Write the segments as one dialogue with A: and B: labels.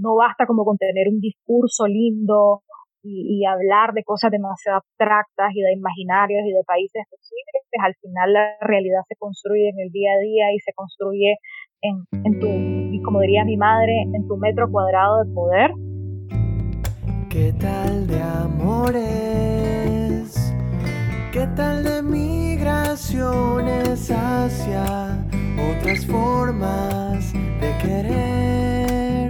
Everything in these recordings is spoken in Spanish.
A: no basta como con tener un discurso lindo y, hablar de cosas demasiado abstractas y de imaginarios y de países posibles, al final la realidad se construye en el día a día y se construye en, en tu, y como diría mi madre, en tu metro cuadrado de poder.
B: ¿Qué tal de amores? ¿Qué tal de migraciones hacia otras formas de querer?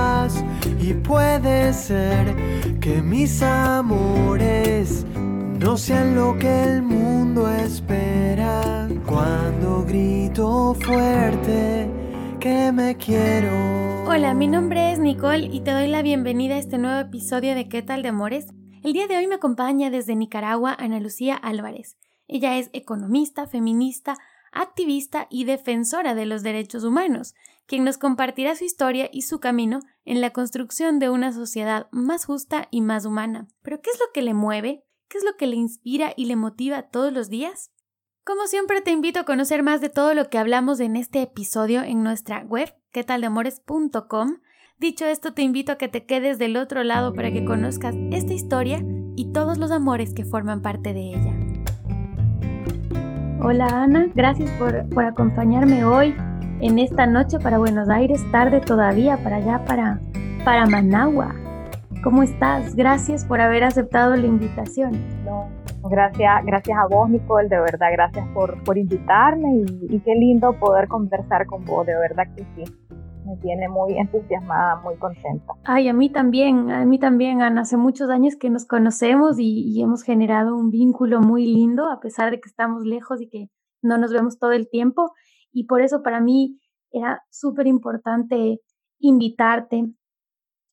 B: Puede ser que mis amores no sean lo que el mundo espera. Cuando grito fuerte que me quiero.
C: Hola, mi nombre es Nicole y te doy la bienvenida a este nuevo episodio de ¿Qué tal de Amores? El día de hoy me acompaña desde Nicaragua Ana Lucía Álvarez. Ella es economista, feminista, activista y defensora de los derechos humanos, quien nos compartirá su historia y su camino en la construcción de una sociedad más justa y más humana. Pero ¿qué es lo que le mueve? ¿Qué es lo que le inspira y le motiva todos los días? Como siempre te invito a conocer más de todo lo que hablamos en este episodio en nuestra web, quetaldeamores.com. Dicho esto, te invito a que te quedes del otro lado para que conozcas esta historia y todos los amores que forman parte de ella. Hola Ana, gracias por, por acompañarme hoy en esta noche para Buenos Aires, tarde todavía para allá, para, para Managua. ¿Cómo estás? Gracias por haber aceptado la invitación.
A: Gracias, gracias a vos, Nicole, de verdad, gracias por, por invitarme y, qué lindo poder conversar con vos, de verdad que sí. Me tiene muy entusiasmada, muy contenta.
C: Ay, a mí también, a mí también, Ana. Hace muchos años que nos conocemos y, y hemos generado un vínculo muy lindo, a pesar de que estamos lejos y que no nos vemos todo el tiempo. Y por eso para mí era súper importante invitarte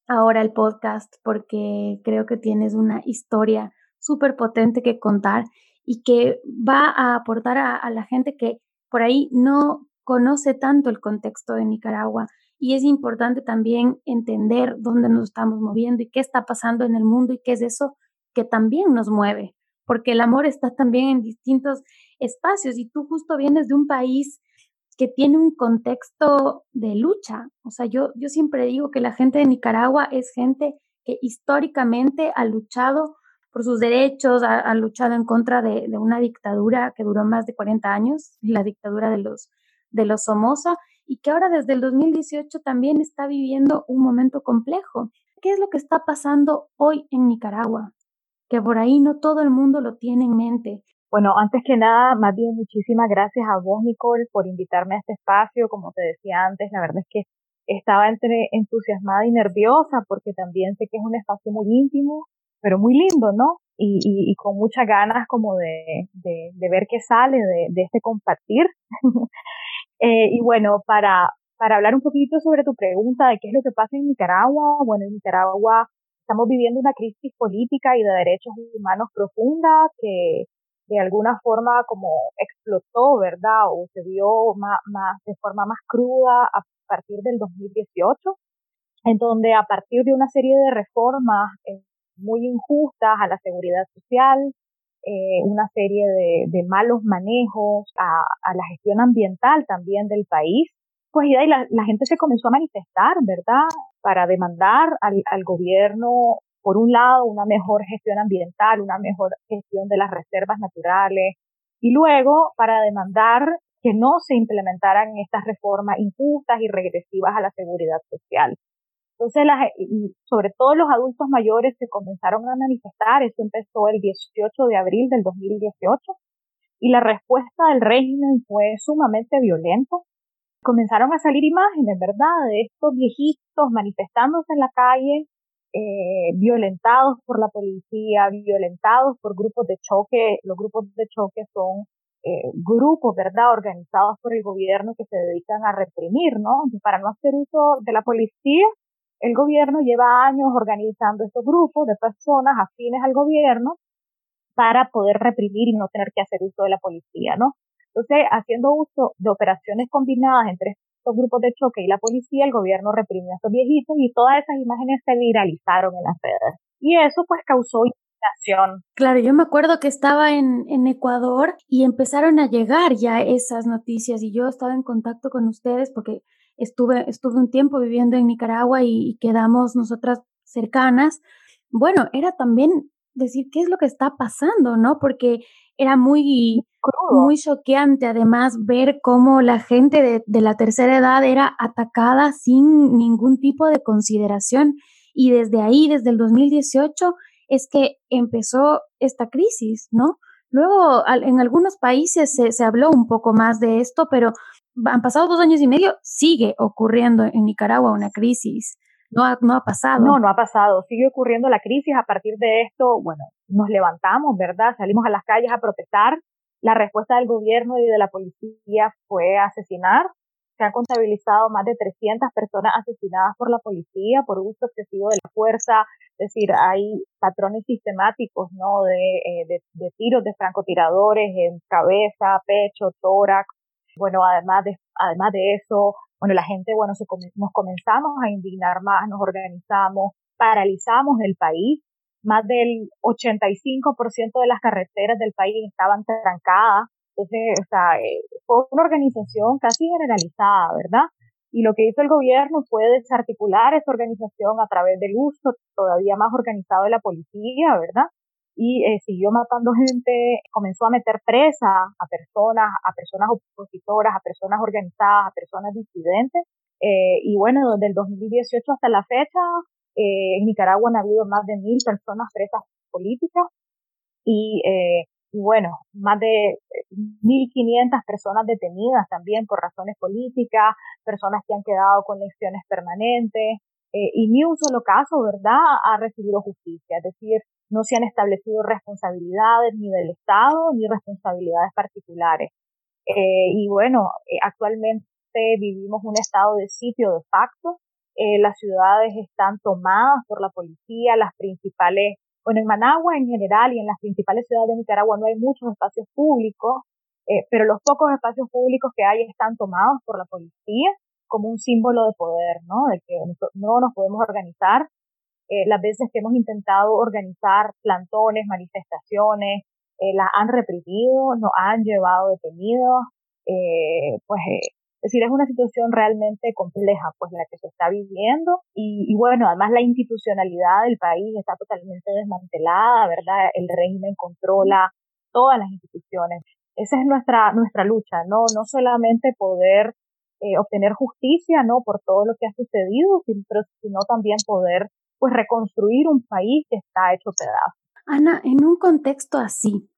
C: ahora al podcast, porque creo que tienes una historia súper potente que contar y que va a aportar a, la gente que por ahí no conoce tanto el contexto de Nicaragua. Y es importante también entender dónde nos estamos moviendo y qué está pasando en el mundo y qué es eso que también nos mueve, porque el amor está también en distintos espacios y tú justo vienes de un país que tiene un contexto de lucha. O sea, yo, yo siempre digo que la gente de Nicaragua es gente que históricamente ha luchado por sus derechos, ha, luchado en contra de, una dictadura que duró más de 40 años, la dictadura de los, de los Somoza, y que ahora desde el 2018 también está viviendo un momento complejo. ¿Qué es lo que está pasando hoy en Nicaragua? Que por ahí no todo el mundo lo tiene en mente.
A: Bueno, antes que nada, más bien muchísimas gracias a vos, Nicole, por invitarme a este espacio. Como te decía antes, la verdad es que estaba entre entusiasmada y nerviosa porque también sé que es un espacio muy íntimo, pero muy lindo, ¿no? Y, y, y con muchas ganas como de, de, de ver qué sale de, de este compartir. eh, y bueno, para, para hablar un poquito sobre tu pregunta de qué es lo que pasa en Nicaragua, bueno, en Nicaragua estamos viviendo una crisis política y de derechos humanos profunda que de alguna forma como explotó, ¿verdad? O se vio más, más, de forma más cruda a partir del 2018, en donde a partir de una serie de reformas eh, muy injustas a la seguridad social, eh, una serie de, malos manejos a, la gestión ambiental también del país, pues y la, la, gente se comenzó a manifestar, ¿verdad? Para demandar al, al gobierno, por un lado, una mejor gestión ambiental, una mejor gestión de las reservas naturales, y luego para demandar que no se implementaran estas reformas injustas y regresivas a la seguridad social. Entonces, sobre todo los adultos mayores se comenzaron a manifestar, eso empezó el 18 de abril del 2018, y la respuesta del régimen fue sumamente violenta. Comenzaron a salir imágenes, ¿verdad?, de estos viejitos manifestándose en la calle, eh, violentados por la policía, violentados por grupos de choque. Los grupos de choque son eh, grupos, ¿verdad?, organizados por el gobierno que se dedican a reprimir, ¿no? para no hacer uso de la policía, el gobierno lleva años organizando estos grupos de personas afines al gobierno para poder reprimir y no tener que hacer uso de la policía, ¿no? Entonces, haciendo uso de operaciones combinadas entre estos grupos de choque y la policía, el gobierno reprimió a estos viejitos y todas esas imágenes se viralizaron en las redes. Y eso pues causó indignación.
C: Claro, yo me acuerdo que estaba en, en Ecuador y empezaron a llegar ya esas noticias y yo estaba en contacto con ustedes porque estuve, estuve un tiempo viviendo en Nicaragua y, quedamos nosotras cercanas. Bueno, era también decir qué es lo que está pasando, ¿no? Porque era muy, muy choqueante además ver cómo la gente de, de, la tercera edad era atacada sin ningún tipo de consideración. Y desde ahí, desde el 2018, es que empezó esta crisis, ¿no? Luego, en algunos países se, se habló un poco más de esto, pero han pasado dos años y medio, sigue ocurriendo en Nicaragua una crisis. No ha, no ha pasado.
A: No, no ha pasado. Sigue ocurriendo la crisis. A partir de esto, bueno, nos levantamos, ¿verdad? Salimos a las calles a protestar. La respuesta del gobierno y de la policía fue asesinar. Se han contabilizado más de 300 personas asesinadas por la policía por uso excesivo de la fuerza. Es decir, hay patrones sistemáticos, ¿no? De, eh, de, de tiros de francotiradores en cabeza, pecho, tórax, bueno, además de, además de eso, bueno, la gente, bueno, se, nos comenzamos a indignar más, nos organizamos, paralizamos el país. Más del 85% de las carreteras del país estaban trancadas. Entonces, o sea, eh, fue una organización casi generalizada, ¿verdad? Y lo que hizo el gobierno fue desarticular esa organización a través del uso todavía más organizado de la policía, ¿verdad? Y eh, siguió matando gente, comenzó a meter presa a personas, a personas opositoras, a personas organizadas, a personas disidentes. Eh, y bueno, desde el 2018 hasta la fecha, eh, en Nicaragua han habido más de mil personas presas políticas y, eh, y bueno, más de 1.500 personas detenidas también por razones políticas, personas que han quedado con lecciones permanentes, eh, y ni un solo caso, ¿verdad?, ha recibido justicia. Es decir, no se han establecido responsabilidades ni del Estado ni responsabilidades particulares. Eh, y bueno, eh, actualmente vivimos un estado de sitio de facto. Eh, las ciudades están tomadas por la policía, las principales, bueno, en Managua en general y en las principales ciudades de Nicaragua no hay muchos espacios públicos, pero los pocos espacios públicos que hay están tomados por la policía como un símbolo de poder, ¿no? De que no nos podemos organizar eh, las veces que hemos intentado organizar plantones, manifestaciones, eh, las han reprimido, nos han llevado detenidos, eh, pues eh, es decir, es una situación realmente compleja, pues la que se está viviendo y, y, bueno, además la institucionalidad del país está totalmente desmantelada, ¿verdad? El régimen controla todas las instituciones. Esa es nuestra nuestra lucha, no no solamente poder eh, obtener justicia, no por todo lo que ha sucedido, sino, sino también poder pues reconstruir un país que está hecho pedazos.
C: Ana, en un contexto así,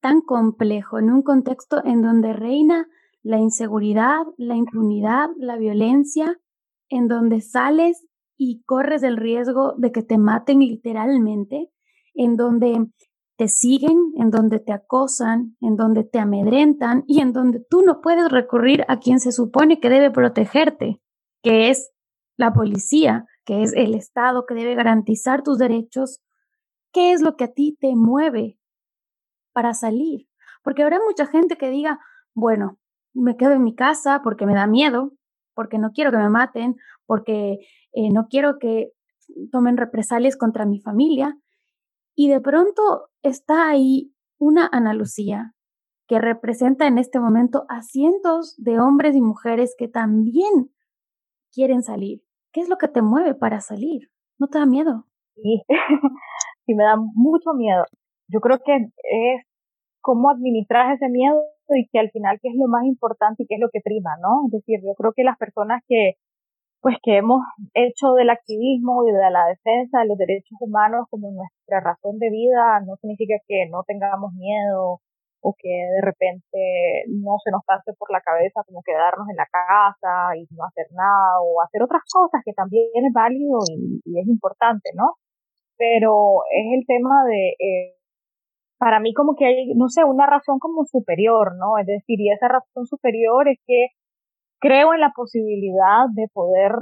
C: tan complejo, en un contexto en donde reina la inseguridad, la impunidad, la violencia, en donde sales y corres el riesgo de que te maten literalmente, en donde te siguen, en donde te acosan, en donde te amedrentan y en donde tú no puedes recurrir a quien se supone que debe protegerte, que es la policía, que es el Estado que debe garantizar tus derechos, ¿qué es lo que a ti te mueve para salir? Porque habrá mucha gente que diga, bueno, me quedo en mi casa porque me da miedo, porque no quiero que me maten, porque eh, no quiero que tomen represalias contra mi familia. Y de pronto está ahí una Ana Lucía que representa en este momento a cientos de hombres y mujeres que también quieren salir, ¿Qué es lo que te mueve para salir? ¿No te da miedo?
A: Sí, sí me da mucho miedo. Yo creo que es cómo administrar ese miedo y que al final qué es lo más importante y qué es lo que prima, ¿no? Es decir, yo creo que las personas que pues que hemos hecho del activismo y de la defensa de los derechos humanos como nuestra razón de vida no significa que no tengamos miedo o que de repente no se nos pase por la cabeza como quedarnos en la casa y no hacer nada o hacer otras cosas que también es válido y, es importante, ¿no? Pero es el tema de, eh, para mí como que hay, no sé, una razón como superior, ¿no? Es decir, y esa razón superior es que creo en la posibilidad de poder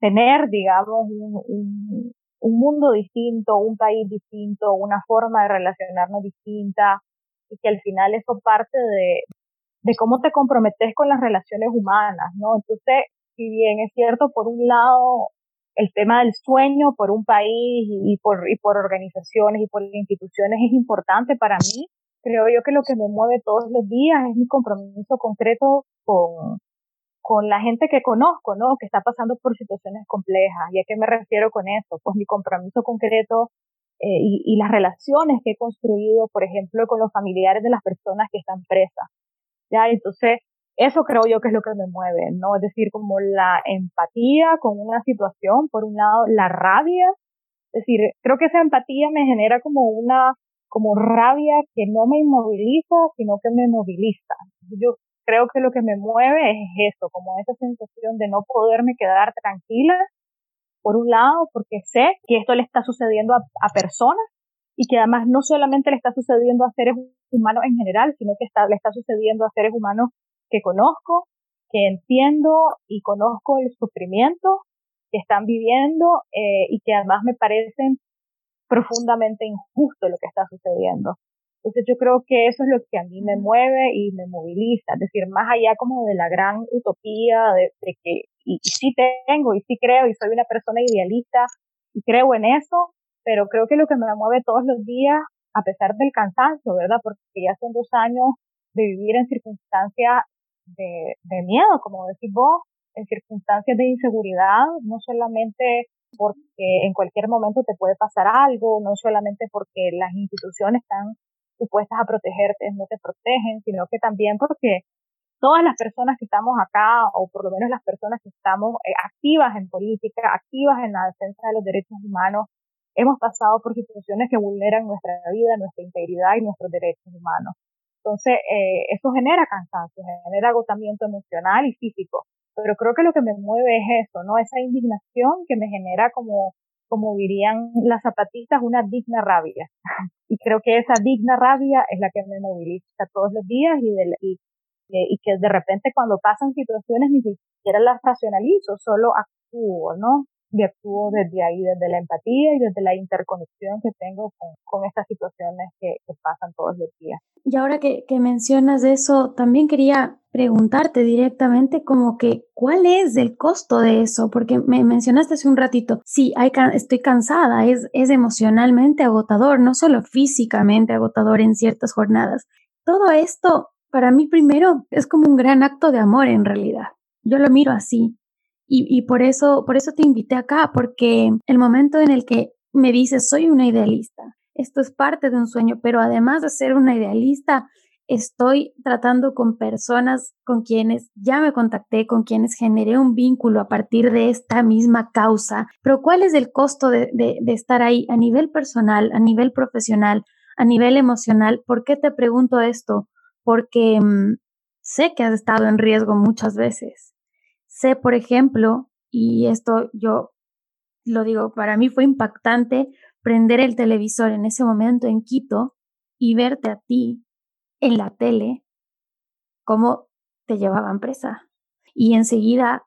A: tener, digamos, un, un, un mundo distinto, un país distinto, una forma de relacionarnos distinta, y que al final eso parte de, de cómo te comprometes con las relaciones humanas, ¿no? Entonces, si bien es cierto, por un lado, el tema del sueño por un país y, por, y por organizaciones y por instituciones es importante para mí, creo yo que lo que me mueve todos los días es mi compromiso concreto con, con la gente que conozco, ¿no? Que está pasando por situaciones complejas. ¿Y a qué me refiero con eso? Pues mi compromiso concreto eh, y, y, las relaciones que he construido, por ejemplo, con los familiares de las personas que están presas. Ya, entonces, eso creo yo que es lo que me mueve, ¿no? Es decir, como la empatía con una situación, por un lado, la rabia, es decir, creo que esa empatía me genera como una, como rabia que no me inmoviliza, sino que me moviliza. Yo creo que lo que me mueve es eso, como esa sensación de no poderme quedar tranquila por un lado, porque sé que esto le está sucediendo a, personas y que además no solamente le está sucediendo a seres humanos en general, sino que está, le está sucediendo a seres humanos que conozco, que entiendo y conozco el sufrimiento que están viviendo eh, y que además me parecen profundamente injusto lo que está sucediendo. Entonces yo creo que eso es lo que a mí me mueve y me moviliza, es decir, más allá como de la gran utopía de, de que y, sí tengo y sí creo y soy una persona idealista y creo en eso, pero creo que lo que me mueve todos los días, a pesar del cansancio, ¿verdad? Porque ya son dos años de vivir en circunstancias de, de miedo, como decís vos, en circunstancias de inseguridad, no solamente porque en cualquier momento te puede pasar algo, no solamente porque las instituciones están supuestas a protegerte, no te protegen, sino que también porque todas las personas que estamos acá, o por lo menos las personas que estamos eh, activas en política, activas en la defensa de los derechos humanos, hemos pasado por situaciones que vulneran nuestra vida, nuestra integridad y nuestros derechos humanos. Entonces, eh, eso genera cansancio, genera agotamiento emocional y físico. Pero creo que lo que me mueve es eso, ¿no? Esa indignación que me genera como, como dirían las zapatistas, una digna rabia. y creo que esa digna rabia es la que me moviliza todos los días y, de, y y que de repente cuando pasan situaciones ni siquiera las racionalizo, solo actúo, ¿no? Y actúo desde ahí, desde la empatía y desde la interconexión que tengo con, estas situaciones que, pasan todos los días.
C: Y ahora que, mencionas eso, también quería preguntarte directamente como que cuál es el costo de eso, porque me mencionaste hace un ratito, sí, estoy cansada, es, es emocionalmente agotador, no solo físicamente agotador en ciertas jornadas. Todo esto para mí primero es como un gran acto de amor en realidad. Yo lo miro así. Y, y, por eso, por eso te invité acá, porque el momento en el que me dices, soy una idealista, esto es parte de un sueño, pero además de ser una idealista, estoy tratando con personas con quienes ya me contacté, con quienes generé un vínculo a partir de esta misma causa. Pero ¿cuál es el costo de, de, de estar ahí a nivel personal, a nivel profesional, a nivel emocional? ¿Por qué te pregunto esto? Porque mm, sé que has estado en riesgo muchas veces. Sé, por ejemplo, y esto yo lo digo, para mí fue impactante prender el televisor en ese momento en Quito y verte a ti en la tele cómo te llevaban presa. Y enseguida,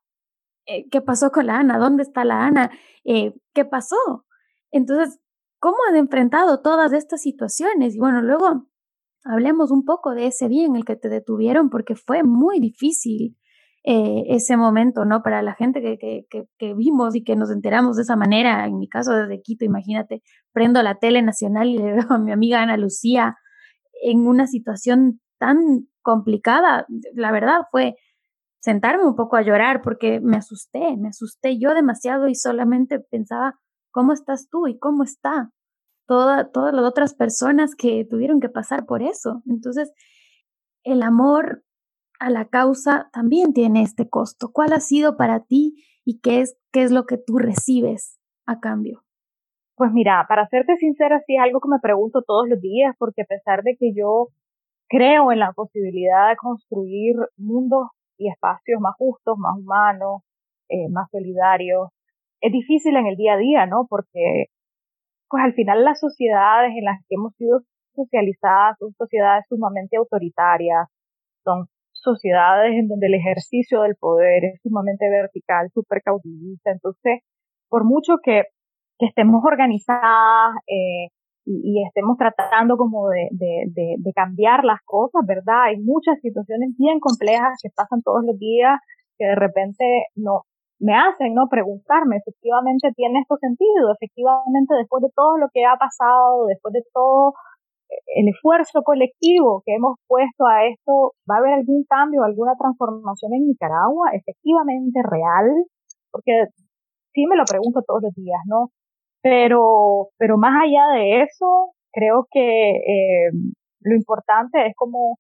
C: eh, ¿qué pasó con la Ana? ¿Dónde está la Ana? Eh, ¿Qué pasó? Entonces, ¿cómo has enfrentado todas estas situaciones? Y bueno, luego hablemos un poco de ese día en el que te detuvieron, porque fue muy difícil eh, ese momento, ¿no? Para la gente que, que, que, vimos y que nos enteramos de esa manera, en mi caso desde Quito, imagínate, prendo la tele nacional y le veo a mi amiga Ana Lucía en una situación tan complicada, la verdad fue sentarme un poco a llorar porque me asusté, me asusté yo demasiado y solamente pensaba, ¿cómo estás tú y cómo está? Todas las otras personas que tuvieron que pasar por eso. Entonces, el amor a la causa también tiene este costo. ¿Cuál ha sido para ti y qué es, qué es lo que tú recibes a cambio?
A: Pues mira, para serte sincera, sí es algo que me pregunto todos los días, porque a pesar de que yo creo en la posibilidad de construir mundos y espacios más justos, más humanos, eh, más solidarios, es difícil en el día a día, ¿no? Porque pues al final las sociedades en las que hemos sido socializadas, son sociedades sumamente autoritarias, son sociedades en donde el ejercicio del poder es sumamente vertical, súper caudillista. Entonces, por mucho que, que estemos organizadas eh, y, estemos tratando como de, de, de, cambiar las cosas, ¿verdad? Hay muchas situaciones bien complejas que pasan todos los días que de repente no me hacen no preguntarme efectivamente tiene esto sentido efectivamente después de todo lo que ha pasado después de todo el esfuerzo colectivo que hemos puesto a esto, ¿va a haber algún cambio, alguna transformación en Nicaragua efectivamente real? Porque sí me lo pregunto todos los días, ¿no? Pero, pero más allá de eso, creo que eh, lo importante es como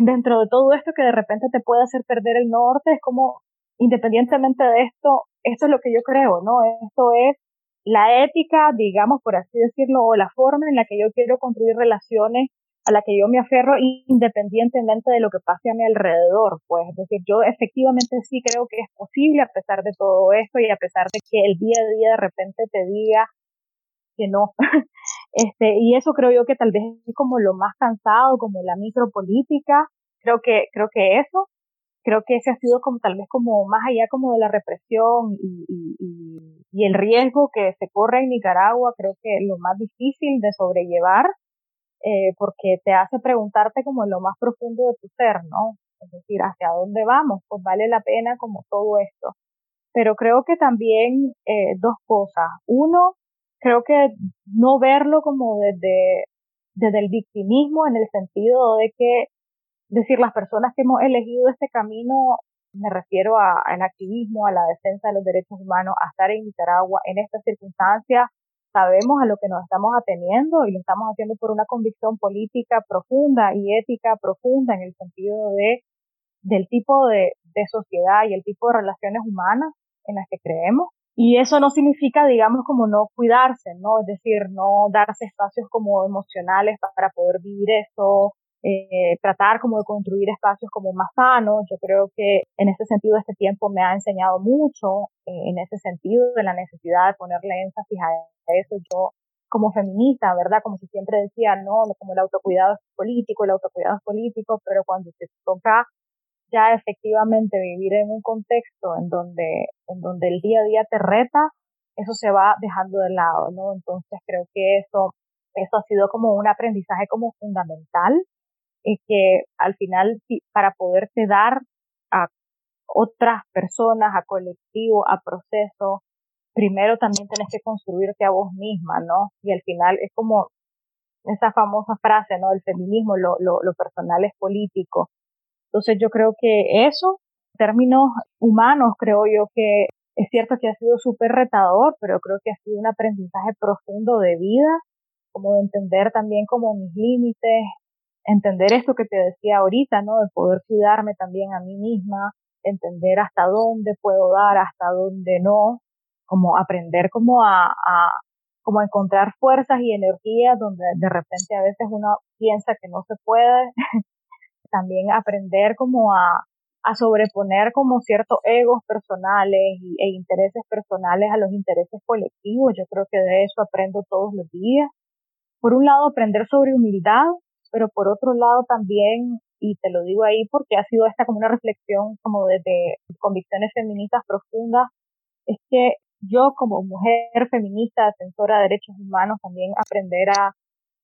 A: dentro de todo esto que de repente te puede hacer perder el norte, es como independientemente de esto, esto es lo que yo creo, ¿no? Esto es la ética, digamos, por así decirlo, o la forma en la que yo quiero construir relaciones a la que yo me aferro independientemente de lo que pase a mi alrededor, pues, es decir, yo efectivamente sí creo que es posible a pesar de todo esto y a pesar de que el día a día de repente te diga que no. este, y eso creo yo que tal vez es como lo más cansado, como la micropolítica, creo que, creo que eso, creo que ese ha sido como tal vez como más allá como de la represión y, y, el riesgo que se corre en Nicaragua, creo que lo más difícil de sobrellevar, eh, porque te hace preguntarte como en lo más profundo de tu ser, ¿no? Es decir, ¿hacia dónde vamos? Pues vale la pena como todo esto. Pero creo que también eh, dos cosas. Uno, creo que no verlo como desde, desde el victimismo en el sentido de que decir, las personas que hemos elegido este camino, me refiero al activismo, a la defensa de los derechos humanos, a estar en Nicaragua en estas circunstancias, sabemos a lo que nos estamos ateniendo y lo estamos haciendo por una convicción política profunda y ética profunda en el sentido de del tipo de, de sociedad y el tipo de relaciones humanas en las que creemos. Y eso no significa, digamos, como no cuidarse, ¿no? Es decir, no darse espacios como emocionales para poder vivir eso, eh, tratar como de construir espacios como más sanos. Yo creo que en ese sentido este tiempo me ha enseñado mucho eh, en ese sentido de la necesidad de ponerle énfasis a eso. Yo como feminista, ¿verdad? Como si siempre decía, no, como el autocuidado es político, el autocuidado es político, pero cuando se toca ya efectivamente vivir en un contexto en donde, en donde el día a día te reta, eso se va dejando de lado, ¿no? Entonces creo que eso, eso ha sido como un aprendizaje como fundamental es que al final para poderte dar a otras personas, a colectivo, a proceso, primero también tienes que construirte a vos misma, ¿no? Y al final es como esa famosa frase, ¿no? El feminismo, lo, lo, lo personal es político. Entonces yo creo que eso, términos humanos, creo yo que es cierto que ha sido súper retador, pero creo que ha sido un aprendizaje profundo de vida, como de entender también como mis límites, entender esto que te decía ahorita, ¿no? De poder cuidarme también a mí misma, entender hasta dónde puedo dar, hasta dónde no, como aprender como a, a como a encontrar fuerzas y energías donde de repente a veces uno piensa que no se puede, también aprender como a, a sobreponer como ciertos egos personales y, e intereses personales a los intereses colectivos. Yo creo que de eso aprendo todos los días. Por un lado, aprender sobre humildad, pero por otro lado también, y te lo digo ahí porque ha sido esta como una reflexión como desde convicciones feministas profundas, es que yo como mujer feminista, defensora de derechos humanos, también aprender a,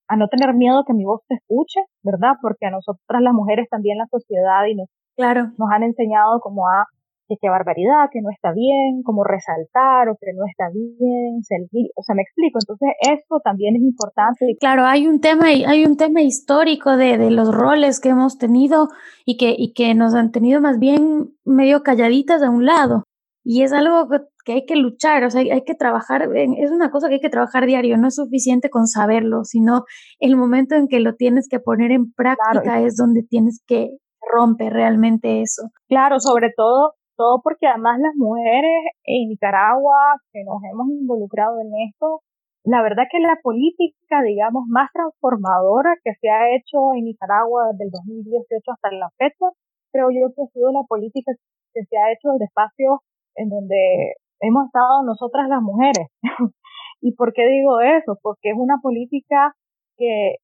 A: a no tener miedo que mi voz se escuche, ¿verdad? Porque a nosotras las mujeres también la sociedad y nos,
C: claro.
A: nos han enseñado como a que qué barbaridad, que no está bien, como resaltar o que no está bien, servir, o sea, me explico, entonces eso también es importante.
C: Claro, hay un tema, hay un tema histórico de, de los roles que hemos tenido y que, y que nos han tenido más bien medio calladitas a un lado. Y es algo que hay que luchar, o sea, hay, que trabajar, es una cosa que hay que trabajar diario, no es suficiente con saberlo, sino el momento en que lo tienes que poner en práctica es donde tienes que romper realmente eso.
A: Claro, sobre todo todo porque además las mujeres en Nicaragua que nos hemos involucrado en esto, la verdad que la política, digamos, más transformadora que se ha hecho en Nicaragua desde el 2018 hasta la fecha, creo yo que ha sido la política que se ha hecho desde espacios en donde hemos estado nosotras las mujeres. ¿Y por qué digo eso? Porque es una política que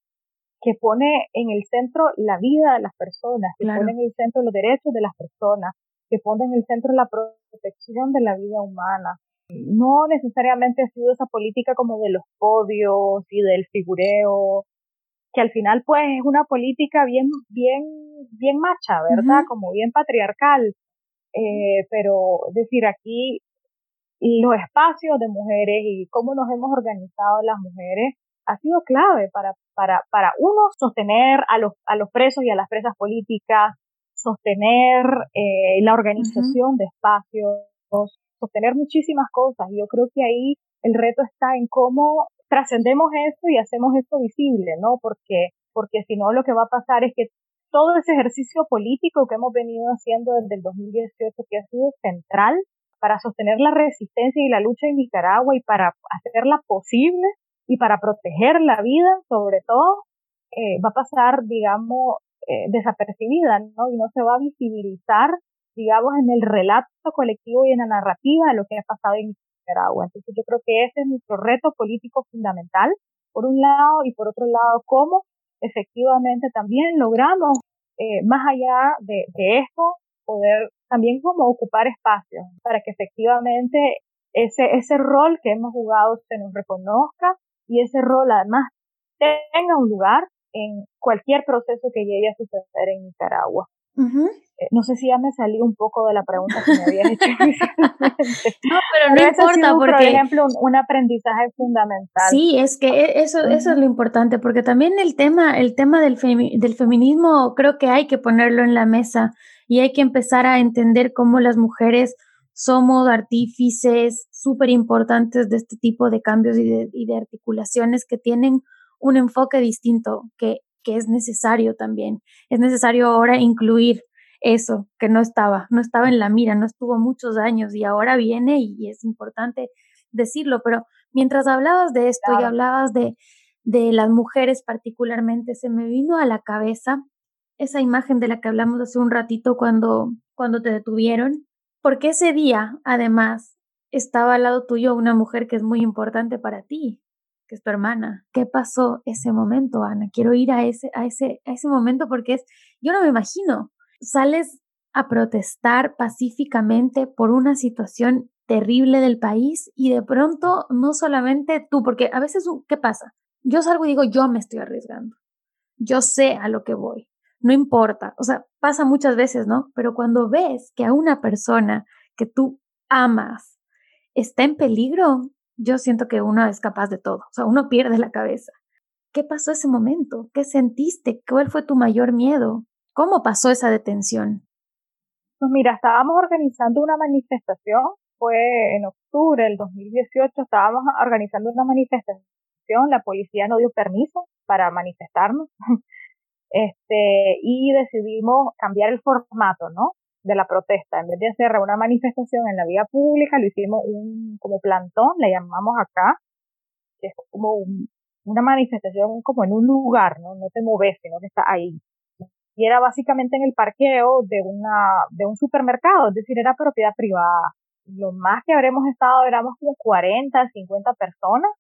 A: que pone en el centro la vida de las personas, que pone en el centro los derechos de las personas, que pone en el centro la protección de la vida humana. No necesariamente ha sido esa política como de los podios y del figureo, que al final pues es una política bien, bien, bien macha, ¿verdad? Como bien patriarcal. Eh, pero decir aquí los espacios de mujeres y cómo nos hemos organizado las mujeres ha sido clave para, para, para uno sostener a los, a los presos y a las presas políticas, sostener eh, la organización de espacios, sostener muchísimas cosas. Y yo creo que ahí el reto está en cómo trascendemos esto y hacemos esto visible, ¿no? Porque, porque si no lo que va a pasar es que todo ese ejercicio político que hemos venido haciendo desde el 2018, que ha sido central para sostener la resistencia y la lucha en Nicaragua y para hacerla posible y para proteger la vida, sobre todo, eh, va a pasar, digamos, eh, desapercibida, ¿no? Y no se va a visibilizar, digamos, en el relato colectivo y en la narrativa de lo que ha pasado en Nicaragua. Entonces yo creo que ese es nuestro reto político fundamental, por un lado, y por otro lado, cómo efectivamente también logramos, eh, más allá de, de esto, poder también como ocupar espacios para que efectivamente ese, ese rol que hemos jugado se nos reconozca y ese rol además tenga un lugar en cualquier proceso que llegue a suceder en Nicaragua. Eh, no sé si ya me salí un poco de la pregunta que me habías hecho.
C: no, pero no importa porque... Por
A: ejemplo, un, aprendizaje fundamental.
C: Sí, es que e, eso, eso es lo importante, porque también el tema, el tema del, del feminismo creo que hay que ponerlo en la mesa y hay que empezar a entender cómo las mujeres somos artífices súper importantes de este tipo de cambios y de, articulaciones que tienen un enfoque distinto que, que es necesario también. Es necesario ahora incluir eso que no estaba, no estaba en la mira, no estuvo muchos años y ahora viene y, es importante decirlo, pero mientras hablabas de esto y hablabas de, de las mujeres particularmente, se me vino a la cabeza esa imagen de la que hablamos hace un ratito cuando, cuando te detuvieron, porque ese día, además, estaba al lado tuyo una mujer que es muy importante para ti, que es tu hermana. ¿Qué pasó ese momento, Ana? Quiero ir a ese, a ese, a ese momento porque es, yo no me imagino, sales a protestar pacíficamente por una situación terrible del país y de pronto no solamente tú, porque a veces, ¿qué pasa? Yo salgo y digo, yo me estoy arriesgando, yo sé a lo que voy, no importa, o sea, pasa muchas veces, ¿no? Pero cuando ves que a una persona que tú amas está en peligro, yo siento que uno es capaz de todo, o sea, uno pierde la cabeza. ¿Qué pasó ese momento? ¿Qué sentiste? ¿Cuál fue tu mayor miedo? ¿Cómo pasó esa detención?
A: Pues mira, estábamos organizando una manifestación, fue en octubre del 2018, estábamos organizando una manifestación, la policía no dio permiso para manifestarnos, este, y decidimos cambiar el formato, ¿no? De la protesta. En vez de hacer una manifestación en la vía pública, lo hicimos un, como plantón, le llamamos acá, que es como una manifestación como en un lugar, ¿no? No te mueves, sino que está ahí. Y era básicamente en el parqueo de una, de un supermercado, es decir, era propiedad privada. Lo más que habremos estado éramos como 40, 50 personas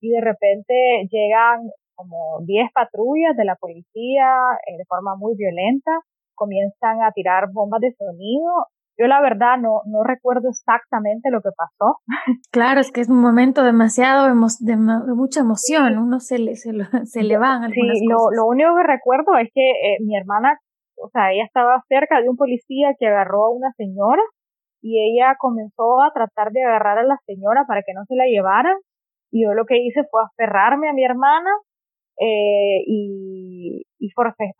A: y de repente llegan como 10 patrullas de la policía eh, de forma muy violenta, comienzan a tirar bombas de sonido. Yo la verdad no, no recuerdo exactamente lo que pasó.
C: Claro, es que es un momento demasiado de, mucha emoción, uno se le, se, se le van algunas
A: sí, Lo, lo único que recuerdo es que eh, mi hermana, o sea, ella estaba cerca de un policía que agarró a una señora y ella comenzó a tratar de agarrar a la señora para que no se la llevaran y yo lo que hice fue aferrarme a mi hermana eh, y, y force,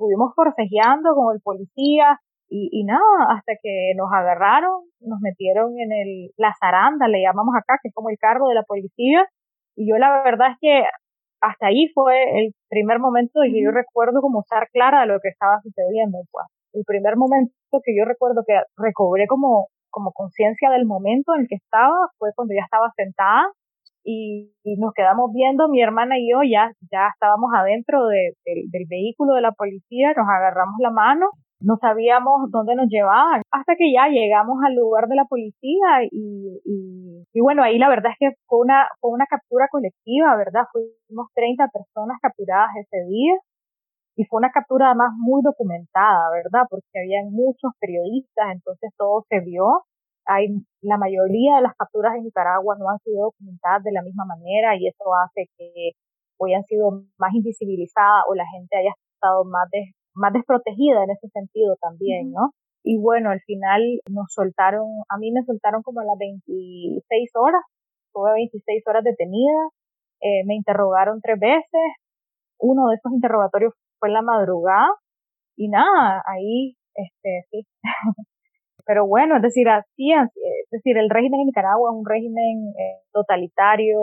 A: estuvimos forcejeando con el policía y, y nada, hasta que nos agarraron, nos metieron en el, la zaranda, le llamamos acá, que es como el cargo de la policía, y yo la verdad es que hasta ahí fue el primer momento y yo recuerdo como estar clara de lo que estaba sucediendo, pues. El primer momento que yo recuerdo que recobré como, como conciencia del momento en el que estaba fue cuando ya estaba sentada y, nos quedamos viendo, mi hermana y yo ya, ya estábamos adentro del vehículo de la policía, nos agarramos la mano, no sabíamos dónde nos llevaban, hasta que ya llegamos al lugar de la policía y, y y bueno, ahí la verdad es que fue una, fue una captura colectiva, ¿verdad? Fuimos 30 personas capturadas ese día y fue una captura además muy documentada, ¿verdad? Porque habían muchos periodistas, entonces todo se vio. Hay, la mayoría de las capturas en Nicaragua no han sido documentadas de la misma manera y eso hace que hoy han sido más invisibilizadas o la gente haya estado más, más desprotegida en ese sentido también, ¿no? Y bueno, al final nos soltaron, a mí me soltaron como a las 26 horas, tuve 26 horas detenida, eh, me interrogaron tres veces, uno de esos interrogatorios fue en la madrugada y nada, ahí, este, sí. Pero bueno, es decir, así, es decir, el régimen en Nicaragua es un régimen eh, totalitario,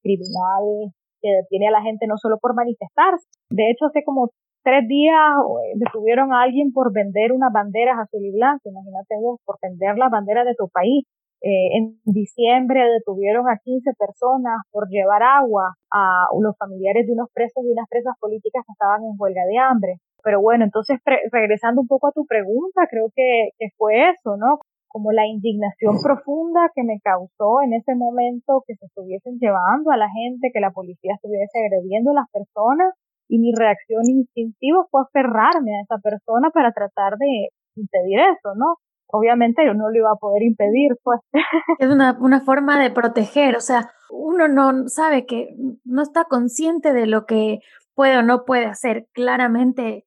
A: criminal, que detiene a la gente no solo por manifestarse. De hecho, hace como tres días eh, detuvieron a alguien por vender unas banderas azul y blanco, imagínate vos, por vender las banderas de tu país. Eh, en diciembre detuvieron a 15 personas por llevar agua a los familiares de unos presos y unas presas políticas que estaban en huelga de hambre. Pero bueno, entonces regresando un poco a tu pregunta, creo que, que fue eso, ¿no? Como la indignación profunda que me causó en ese momento que se estuviesen llevando a la gente, que la policía estuviese agrediendo a las personas y mi reacción instintiva fue aferrarme a esa persona para tratar de impedir eso, ¿no? Obviamente yo no lo iba a poder impedir, pues.
C: Es una, una forma de proteger, o sea, uno no sabe que no está consciente de lo que puede o no puede hacer. Claramente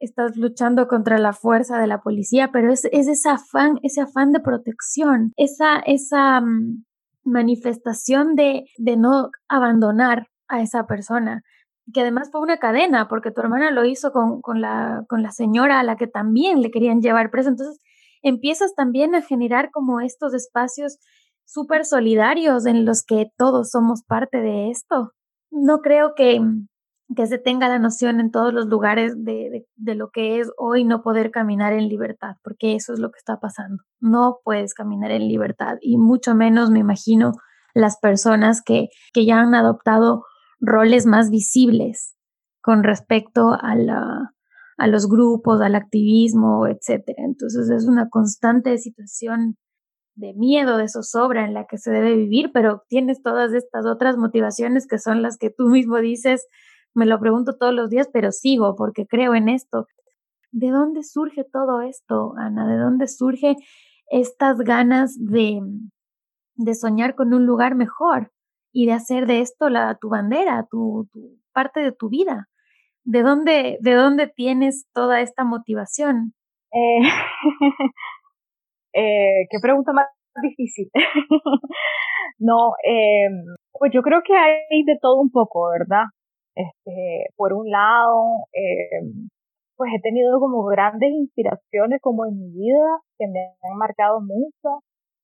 C: estás luchando contra la fuerza de la policía, pero es, es ese afán, ese afán de protección, esa, esa mm, manifestación de, de no abandonar a esa persona que además fue una cadena, porque tu hermana lo hizo con, con, la, con la señora a la que también le querían llevar presa. Entonces empiezas también a generar como estos espacios súper solidarios en los que todos somos parte de esto. No creo que, que se tenga la noción en todos los lugares de, de, lo que es hoy no poder caminar en libertad, porque eso es lo que está pasando. No puedes caminar en libertad y mucho menos me imagino las personas que, que ya han adoptado roles más visibles con respecto a, la, a los grupos, al activismo, etcétera. Entonces es una constante situación de miedo, de zozobra en la que se debe vivir, pero tienes todas estas otras motivaciones que son las que tú mismo dices, me lo pregunto todos los días, pero sigo porque creo en esto. ¿De dónde surge todo esto, Ana? ¿De dónde surge estas ganas de, de soñar con un lugar mejor? y de hacer de esto la, tu bandera, tu, parte de tu vida. ¿De dónde, ¿De dónde tienes toda esta motivación?
A: Eh, eh, qué pregunta más difícil. no, eh, pues yo creo que hay de todo un poco, ¿verdad? Este, por un lado, eh, pues he tenido como grandes inspiraciones como en mi vida que me han marcado mucho.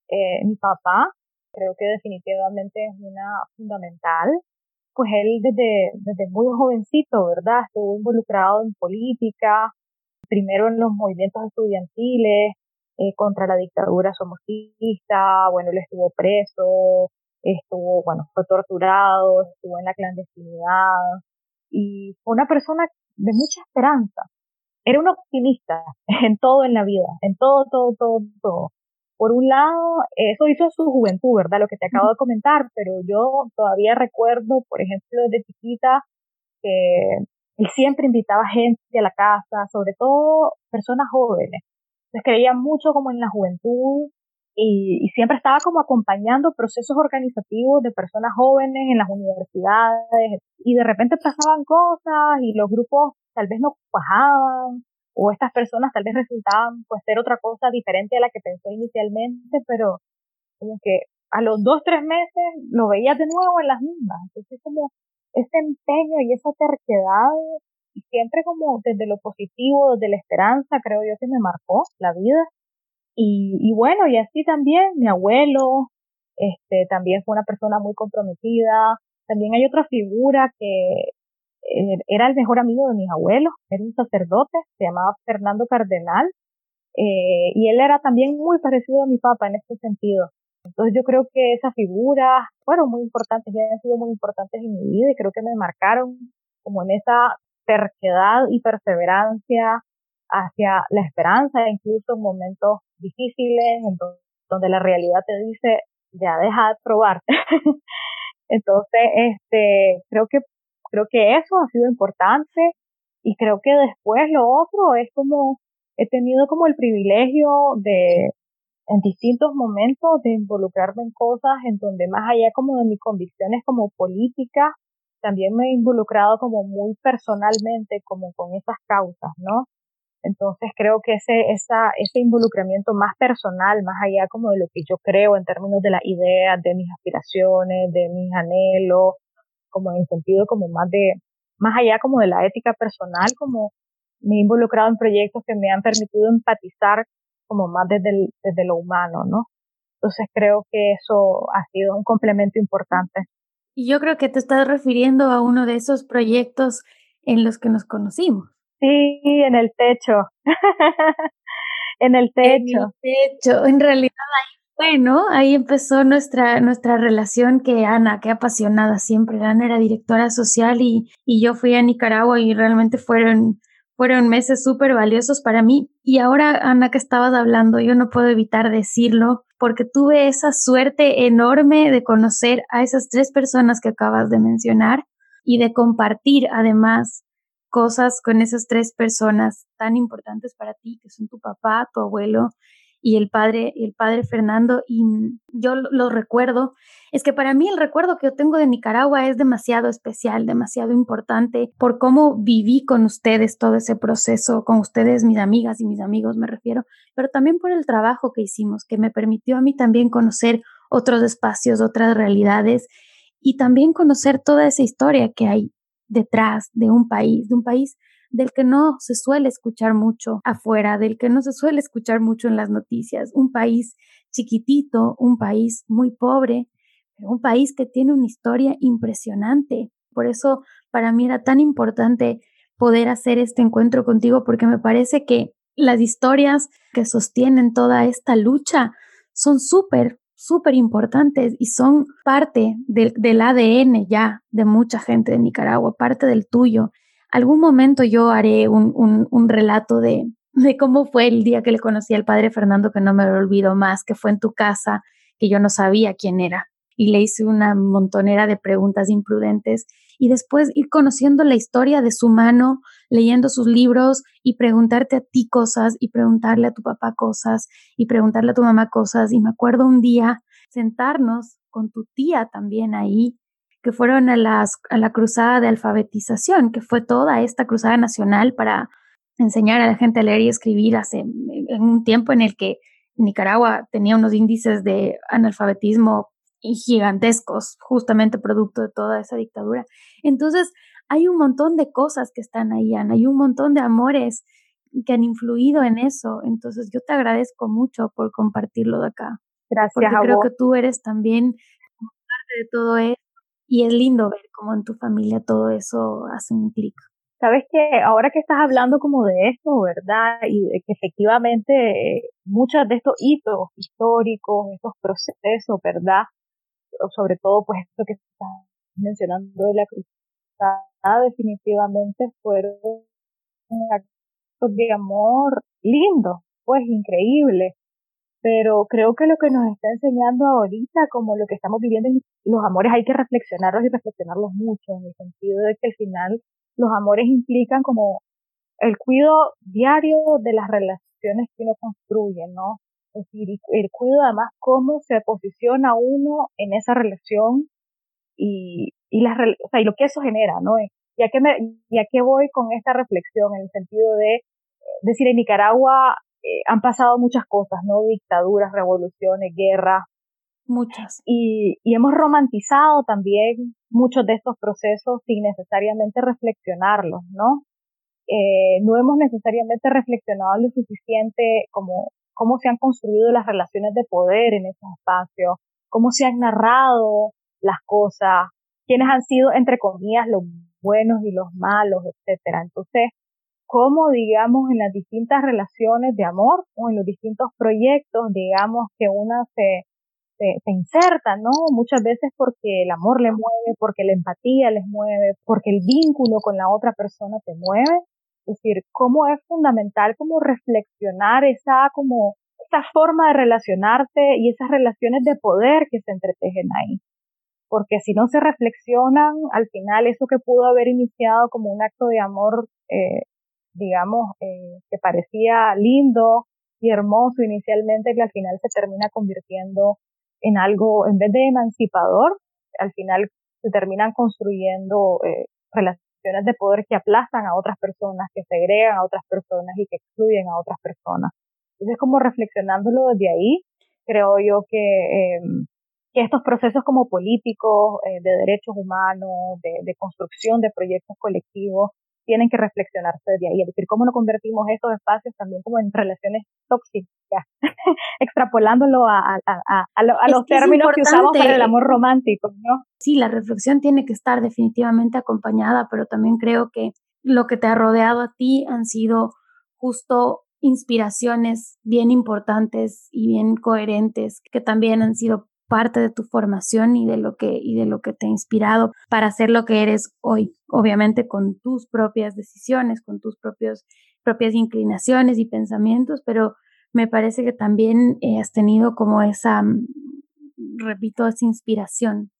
A: Eh, mi papá, creo que definitivamente es una fundamental. Pues él desde, desde muy jovencito, ¿verdad? Estuvo involucrado en política, primero en los movimientos estudiantiles, eh, contra la dictadura somocista, bueno, él estuvo preso, estuvo, bueno, fue torturado, estuvo en la clandestinidad y fue una persona de mucha esperanza. Era un optimista en todo en la vida, en todo, todo, todo, todo. Por un lado, eso hizo su juventud, ¿verdad? Lo que te acabo de comentar, pero yo todavía recuerdo, por ejemplo, desde chiquita, que él siempre invitaba gente a la casa, sobre todo personas jóvenes. Entonces creía mucho como en la juventud y, y, siempre estaba como acompañando procesos organizativos de personas jóvenes en las universidades y de repente pasaban cosas y los grupos tal vez no cuajaban o estas personas tal vez resultaban pues ser otra cosa diferente a la que pensó inicialmente, pero como que a los dos, tres meses lo veías de nuevo en las mismas. Entonces como ese empeño y esa terquedad y siempre como desde lo positivo, desde la esperanza, creo yo que me marcó la vida. Y, y bueno, y así también mi abuelo, este, también fue una persona muy comprometida. También hay otra figura que eh, era el mejor amigo de mis abuelos, era un sacerdote, se llamaba Fernando Cardenal, eh, y él era también muy parecido a mi papá en este sentido. Entonces yo creo que esas figuras fueron muy importantes, ya han sido muy importantes en mi vida y creo que me marcaron como en esa terquedad y perseverancia hacia la esperanza, incluso en momentos difíciles, en donde la realidad te dice, ya deja de probar. Entonces, este, creo que, creo que eso ha sido importante y creo que después lo otro es como, he tenido como el privilegio de, en distintos momentos de involucrarme en cosas en donde más allá como de mis convicciones como políticas, también me he involucrado como muy personalmente como con esas causas, ¿no? Entonces creo que ese, esa, ese involucramiento más personal, más allá como de lo que yo creo en términos de las ideas, de mis aspiraciones, de mis anhelos, como en el sentido como más de, más allá como de la ética personal, como me he involucrado en proyectos que me han permitido empatizar como más desde, desde lo humano, ¿no? Entonces creo que eso ha sido un complemento importante.
C: Y yo creo que te estás refiriendo a uno de esos proyectos en los que nos conocimos.
A: Sí, en el techo. en el techo.
C: En el techo. En realidad ahí bueno, ahí empezó nuestra, nuestra relación que Ana, qué apasionada siempre. Ana era directora social y, y yo fui a Nicaragua y realmente fueron, fueron meses súper valiosos para mí. Y ahora, Ana, que estabas hablando, yo no puedo evitar decirlo porque tuve esa suerte enorme de conocer a esas tres personas que acabas de mencionar y de compartir además cosas con esas tres personas tan importantes para ti, que son tu papá, tu abuelo y el padre, el padre Fernando, y yo lo recuerdo, es que para mí el recuerdo que yo tengo de Nicaragua es demasiado especial, demasiado importante por cómo viví con ustedes todo ese proceso, con ustedes, mis amigas y mis amigos me refiero, pero también por el trabajo que hicimos, que me permitió a mí también conocer otros espacios, otras realidades y también conocer toda esa historia que hay detrás de un país, de un país del que no se suele escuchar mucho afuera, del que no se suele escuchar mucho en las noticias, un país chiquitito, un país muy pobre, pero un país que tiene una historia impresionante. Por eso para mí era tan importante poder hacer este encuentro contigo porque me parece que las historias que sostienen toda esta lucha son súper, súper importantes y son parte del, del, ADN ya de mucha gente de Nicaragua, parte del tuyo. Algún momento yo haré un, un, un relato de, de cómo fue el día que le conocí al padre Fernando, que no me lo olvido más, que fue en tu casa, que yo no sabía quién era. Y le hice una montonera de preguntas imprudentes y después ir conociendo la historia de su mano, leyendo sus libros y preguntarte a ti cosas y preguntarle a tu papá cosas y preguntarle a tu mamá cosas. Y me acuerdo un día sentarnos con tu tía también ahí, que fueron a, las, a la cruzada de alfabetización, que fue toda esta cruzada nacional para enseñar a la gente a leer y escribir hace en un tiempo en el que Nicaragua tenía unos índices de analfabetismo gigantescos, justamente producto de toda esa dictadura. Entonces, hay un montón de cosas que están ahí, Ana, hay un montón de amores que han influido en eso. Entonces, yo te agradezco mucho por compartirlo de acá.
A: Gracias.
C: Porque creo que tú eres también parte de todo eso y es lindo ver cómo en tu familia todo eso hace un clic.
A: Sabes que ahora que estás hablando como de esto, ¿verdad? Y de que efectivamente muchos de estos hitos históricos, estos procesos, ¿verdad? Sobre todo pues esto que estás mencionando de la cruzada, definitivamente fueron actos de amor lindo, pues increíble. Pero creo que lo que nos está enseñando ahorita, como lo que estamos viviendo, los amores hay que reflexionarlos y reflexionarlos mucho, en el sentido de que al final los amores implican como el cuidado diario de las relaciones que uno construye, ¿no? Es decir, el cuido además cómo se posiciona uno en esa relación y, y, la, o sea, y lo que eso genera, ¿no? Ya que me, ya que voy con esta reflexión en el sentido de decir en Nicaragua eh, han pasado muchas cosas, ¿no? Dictaduras, revoluciones, guerras.
C: Muchas.
A: Y, y hemos romantizado también muchos de estos procesos sin necesariamente reflexionarlos, ¿no? Eh, no hemos necesariamente reflexionado lo suficiente como cómo se han construido las relaciones de poder en esos espacios, cómo se han narrado las cosas, quiénes han sido, entre comillas, los buenos y los malos, etcétera. Entonces, cómo, digamos, en las distintas relaciones de amor o en los distintos proyectos, digamos, que una se, se, se, inserta, ¿no? Muchas veces porque el amor le mueve, porque la empatía les mueve, porque el vínculo con la otra persona te mueve, es decir, cómo es fundamental como reflexionar esa como esa forma de relacionarse y esas relaciones de poder que se entretejen ahí. Porque si no se reflexionan, al final eso que pudo haber iniciado como un acto de amor, eh, digamos, eh, que parecía lindo y hermoso inicialmente, que al final se termina convirtiendo en algo, en vez de emancipador, al final se terminan construyendo eh, relaciones de poder que aplastan a otras personas, que segregan a otras personas y que excluyen a otras personas. Entonces, como reflexionándolo desde ahí, creo yo que, eh, que estos procesos como políticos, eh, de derechos humanos, de, construcción de proyectos colectivos, tienen que reflexionarse de ahí, es decir, cómo no convertimos estos espacios también como en relaciones tóxicas, extrapolándolo a, a, a, los términos que usamos para el amor romántico, ¿no?
C: Sí, la reflexión tiene que estar definitivamente acompañada, pero también creo que lo que te ha rodeado a ti han sido justo inspiraciones bien importantes y bien coherentes que también han sido parte de tu formación y de lo que y de lo que te ha inspirado para ser lo que eres hoy, obviamente con tus propias decisiones, con tus propios propias inclinaciones y pensamientos, pero me parece que también eh, has tenido como esa mm, repito, esa inspiración.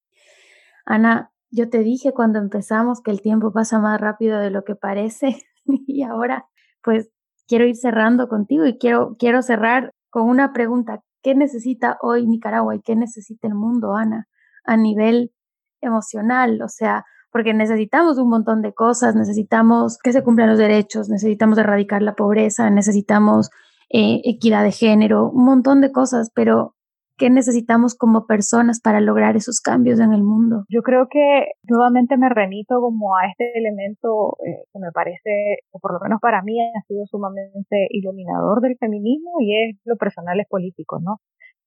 C: Ana, yo te dije cuando empezamos que el tiempo pasa más rápido de lo que parece y ahora pues quiero ir cerrando contigo y quiero quiero cerrar con una pregunta. ¿Qué necesita hoy Nicaragua y qué necesita el mundo, Ana, a nivel emocional? O sea, porque necesitamos un montón de cosas, necesitamos que se cumplan los derechos, necesitamos erradicar la pobreza, necesitamos eh, equidad de género, un montón de cosas, pero ¿Qué necesitamos como personas para lograr esos cambios en el mundo?
A: Yo creo que nuevamente me remito como a este elemento eh, que me parece, o por lo menos para mí, ha sido sumamente iluminador del feminismo y es lo personal es político, ¿no?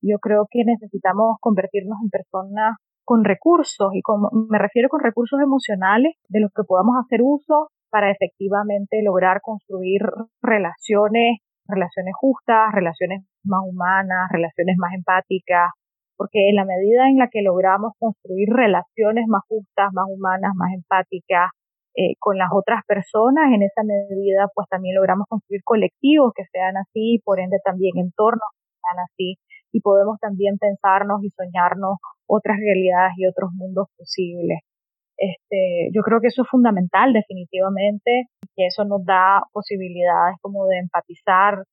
A: Yo creo que necesitamos convertirnos en personas con recursos y como me refiero con recursos emocionales de los que podamos hacer uso para efectivamente lograr construir relaciones relaciones justas, relaciones más humanas, relaciones más empáticas, porque en la medida en la que logramos construir relaciones más justas, más humanas, más empáticas eh, con las otras personas, en esa medida pues también logramos construir colectivos que sean así, por ende también entornos que sean así, y podemos también pensarnos y soñarnos otras realidades y otros mundos posibles. Este, yo creo que eso es fundamental definitivamente, que eso nos da posibilidades como de empatizar,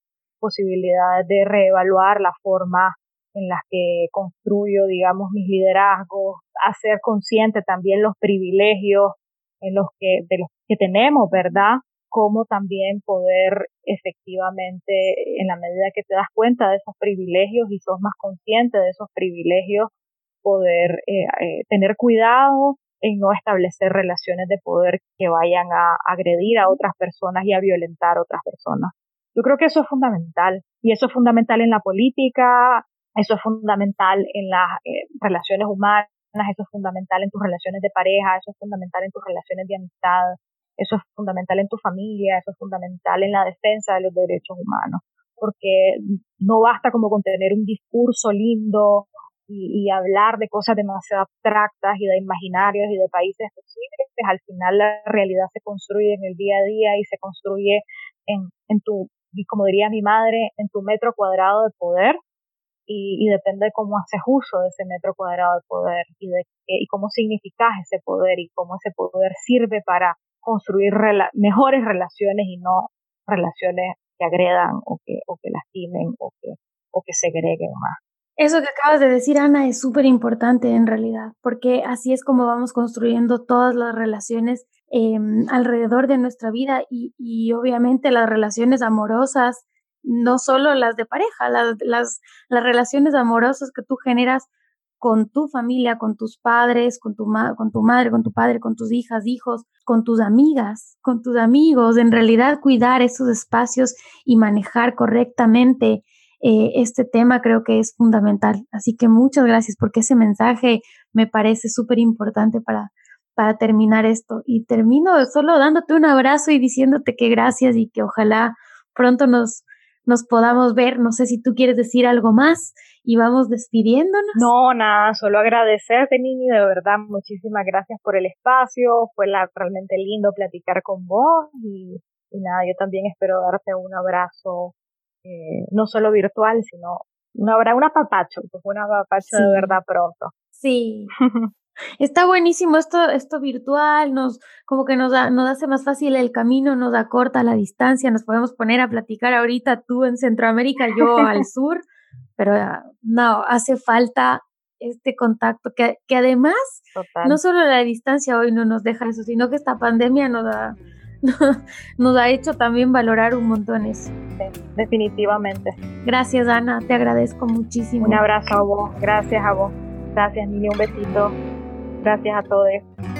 A: posibilidades de reevaluar la forma en las que construyo, digamos, mis liderazgos, hacer consciente también los privilegios en los que, de los que tenemos, ¿verdad? Cómo también poder efectivamente, en la medida que te das cuenta de esos privilegios y sos más consciente de esos privilegios, poder eh, eh, tener cuidado en no establecer relaciones de poder que vayan a agredir a otras personas y a violentar a otras personas. Yo creo que eso es fundamental y eso es fundamental en la política, eso es fundamental en las eh, relaciones humanas, eso es fundamental en tus relaciones de pareja, eso es fundamental en tus relaciones de amistad, eso es fundamental en tu familia, eso es fundamental en la defensa de los derechos humanos, porque no basta como con tener un discurso lindo y, hablar de cosas demasiado abstractas y de imaginarios y de países posibles, al final la realidad se construye en el día a día y se construye en, en tu, como diría mi madre, en tu metro cuadrado de poder y, y depende de cómo haces uso de ese metro cuadrado de poder y, de, y cómo significas ese poder y cómo ese poder sirve para construir mejores relaciones y no relaciones que agredan o que, o que lastimen o que, o que segreguen más.
C: Eso que acabas de decir, Ana, es súper importante en realidad, porque así es como vamos construyendo todas las relaciones em, alrededor de nuestra vida y, y, obviamente las relaciones amorosas, no solo las de pareja, las, las, las relaciones amorosas que tú generas con tu familia, con tus padres, con tu, con tu madre, con tu padre, con tus hijas, hijos, con tus amigas, con tus amigos, en realidad cuidar esos espacios y manejar correctamente eh, este tema creo que es fundamental. Así que muchas gracias porque ese mensaje me parece súper importante para, para terminar esto. Y termino solo dándote un abrazo y diciéndote que gracias y que ojalá pronto nos, nos podamos ver. No sé si tú quieres decir algo más y vamos despidiéndonos.
A: No, nada, solo agradecerte, Nini, de verdad, muchísimas gracias por el espacio. Fue la, realmente lindo platicar con vos y, y nada, yo también espero darte un abrazo eh, no solo virtual, sino no habrá un apapacho, pues un apapacho de verdad pronto.
C: Sí. Está buenísimo esto, esto virtual, nos, como que nos, da, nos hace más fácil el camino, nos acorta la distancia, nos podemos poner a platicar ahorita tú en Centroamérica, yo al sur, pero ah, no, hace falta este contacto, que, que además no solo la distancia hoy no nos deja eso, sino que esta pandemia nos ha, nos ha hecho también valorar un montón eso.
A: definitivamente.
C: Gracias Ana, te agradezco muchísimo.
A: Un abrazo a vos, gracias a vos. Gracias Niña, un besito. Gracias a todos.